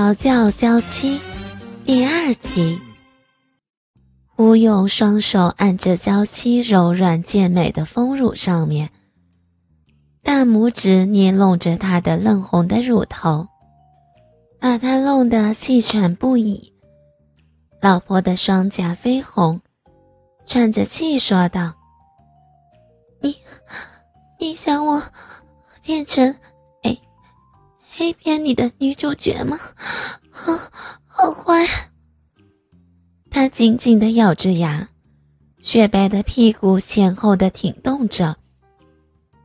调教娇妻第二集。吴勇双手按着娇妻柔软健美的丰乳上面，大拇指捏弄着她的嫩红的乳头，把她弄得气喘不已。老婆的双颊绯红，喘着气说道：“你，你想我变成？”黑片里的女主角吗？好，好坏！她紧紧的咬着牙，雪白的屁股前后的挺动着，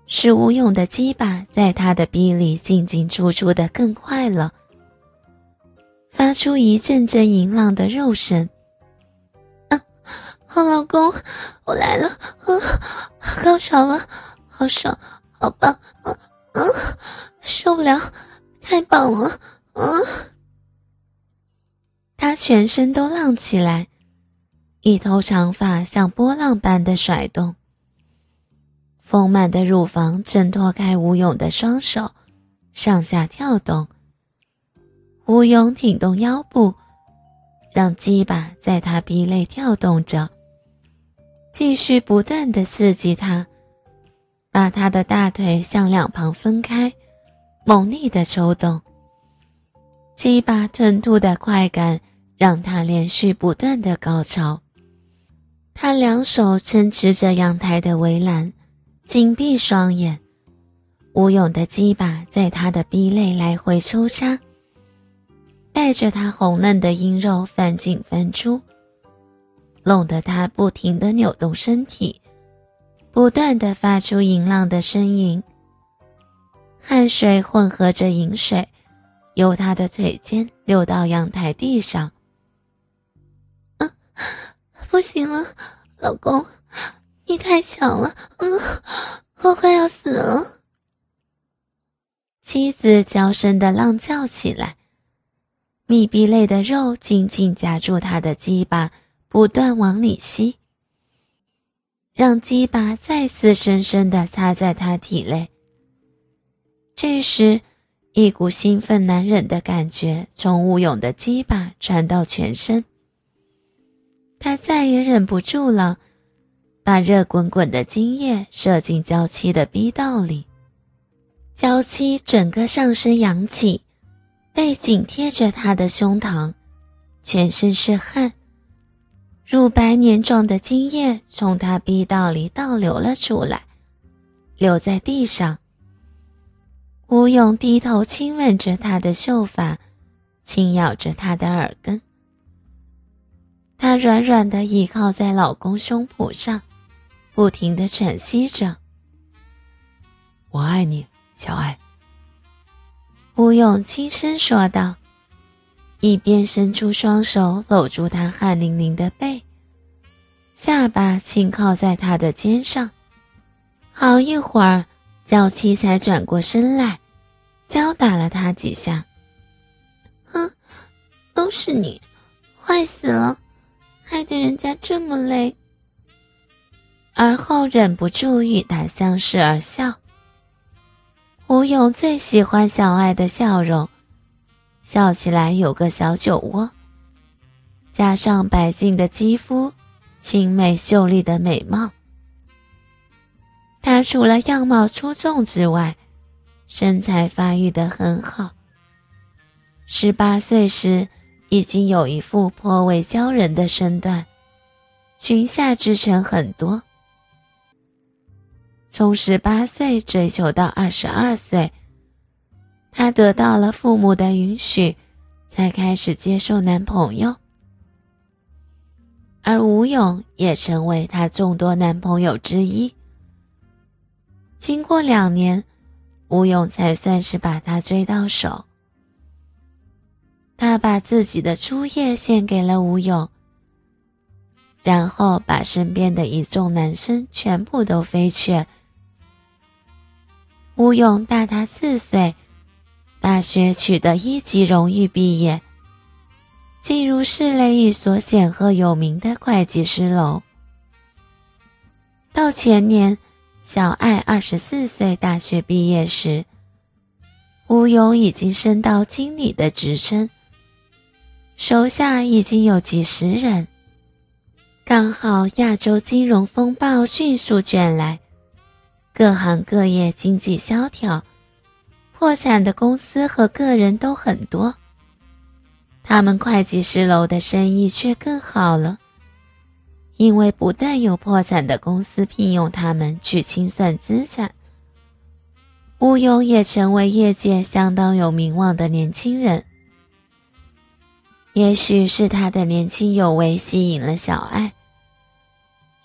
使吴勇的鸡巴在她的逼里进进出出的更快了，发出一阵阵淫浪的肉声。啊，好老公，我来了！啊，高潮了，好爽，好棒！啊啊，受不了！太棒了！啊！他全身都浪起来，一头长发像波浪般的甩动。丰满的乳房挣脱开吴勇的双手，上下跳动。吴勇挺动腰部，让鸡巴在他鼻内跳动着，继续不断的刺激他，把他的大腿向两旁分开。猛烈的抽动，鸡巴吞吐的快感让他连续不断的高潮。他两手撑持着阳台的围栏，紧闭双眼。吴勇的鸡巴在他的逼内来回抽插，带着他红嫩的阴肉翻进翻出，弄得他不停的扭动身体，不断的发出淫浪的呻吟。汗水混合着饮水，由他的腿间流到阳台地上。嗯，不行了，老公，你太强了，嗯，我快要死了。妻子娇声的浪叫起来，密闭类的肉紧紧夹住他的鸡巴，不断往里吸，让鸡巴再次深深的插在他体内。这时，一股兴奋难忍的感觉从吴勇的鸡巴传到全身。他再也忍不住了，把热滚滚的精液射进娇妻的逼道里。娇妻整个上身扬起，背紧贴着他的胸膛，全身是汗，乳白黏状的精液从他逼道里倒流了出来，流在地上。吴勇低头亲吻着她的秀发，轻咬着她的耳根。她软软的倚靠在老公胸脯上，不停的喘息着：“我爱你，小爱。”吴勇轻声说道，一边伸出双手搂住她汗淋淋的背，下巴轻靠在她的肩上。好一会儿。娇妻才转过身来，娇打了他几下。哼，都是你，坏死了，害得人家这么累。而后忍不住与他相视而笑。吴勇最喜欢小爱的笑容，笑起来有个小酒窝，加上白净的肌肤，清美秀丽的美貌。她除了样貌出众之外，身材发育的很好。十八岁时已经有一副颇为骄人的身段，裙下之臣很多。从十八岁追求到二十二岁，她得到了父母的允许，才开始接受男朋友。而吴勇也成为她众多男朋友之一。经过两年，吴勇才算是把她追到手。他把自己的初夜献给了吴勇，然后把身边的一众男生全部都飞去。吴勇大他四岁，大学取得一级荣誉毕业，进入市内一所显赫有名的会计师楼。到前年。小爱二十四岁，大学毕业时，吴勇已经升到经理的职称，手下已经有几十人。刚好亚洲金融风暴迅速卷来，各行各业经济萧条，破产的公司和个人都很多。他们会计师楼的生意却更好了，因为不断有破产的公司聘用他们去清算资产。吴勇也成为业界相当有名望的年轻人。也许是他的年轻有为吸引了小爱，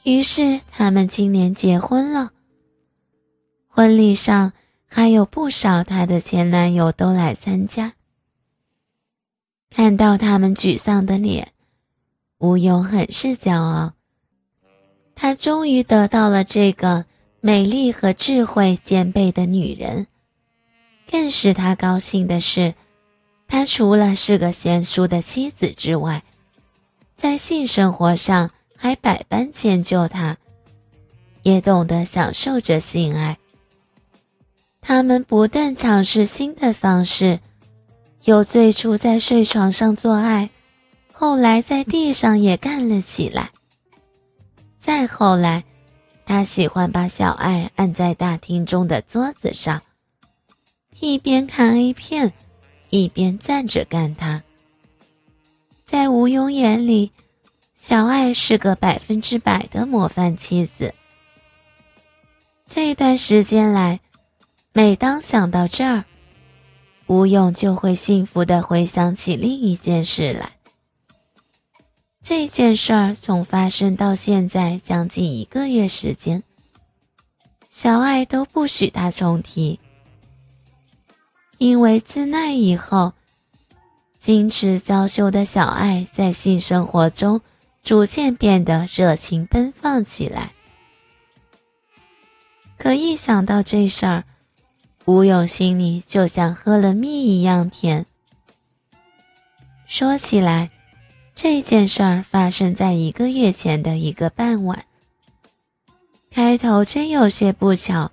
于是他们今年结婚了。婚礼上还有不少他的前男友都来参加。看到他们沮丧的脸，吴勇很是骄傲。他终于得到了这个美丽和智慧兼备的女人。更使他高兴的是，他除了是个贤淑的妻子之外，在性生活上还百般迁就他，也懂得享受着性爱。他们不断尝试新的方式。由最初在睡床上做爱，后来在地上也干了起来。再后来，他喜欢把小爱按在大厅中的桌子上，一边看 A 片，一边站着干他。在吴庸眼里，小爱是个百分之百的模范妻子。这段时间来，每当想到这儿，吴勇就会幸福地回想起另一件事来。这件事儿从发生到现在将近一个月时间，小爱都不许他重提，因为自那以后，矜持娇羞的小爱在性生活中逐渐变得热情奔放起来。可一想到这事儿，吴勇心里就像喝了蜜一样甜。说起来，这件事儿发生在一个月前的一个傍晚。开头真有些不巧，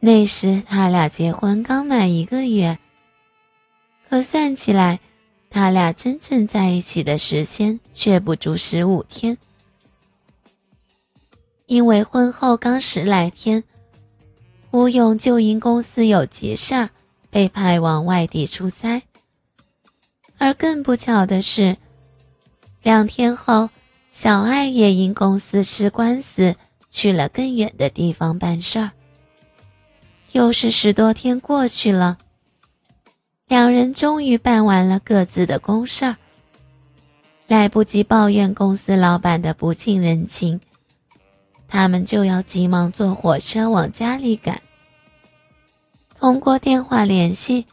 那时他俩结婚刚满一个月，可算起来，他俩真正在一起的时间却不足十五天。因为婚后刚十来天。吴勇就因公司有急事儿，被派往外地出差。而更不巧的是，两天后，小爱也因公司吃官司，去了更远的地方办事儿。又是十多天过去了，两人终于办完了各自的公事儿，来不及抱怨公司老板的不近人情，他们就要急忙坐火车往家里赶。通过电话联系，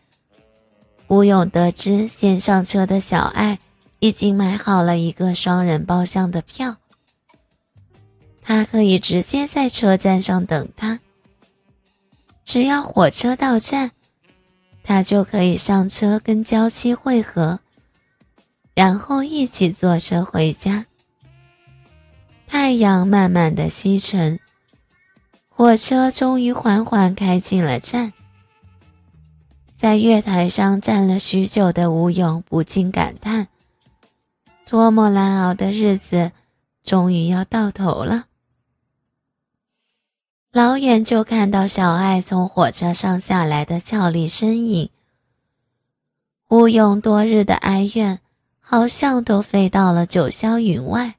吴勇得知先上车的小爱已经买好了一个双人包厢的票，他可以直接在车站上等他。只要火车到站，他就可以上车跟娇妻会合，然后一起坐车回家。太阳慢慢的西沉，火车终于缓缓开进了站。在月台上站了许久的吴勇不禁感叹：“多么难熬的日子，终于要到头了。”老远就看到小爱从火车上下来的俏丽身影。吴勇多日的哀怨，好像都飞到了九霄云外。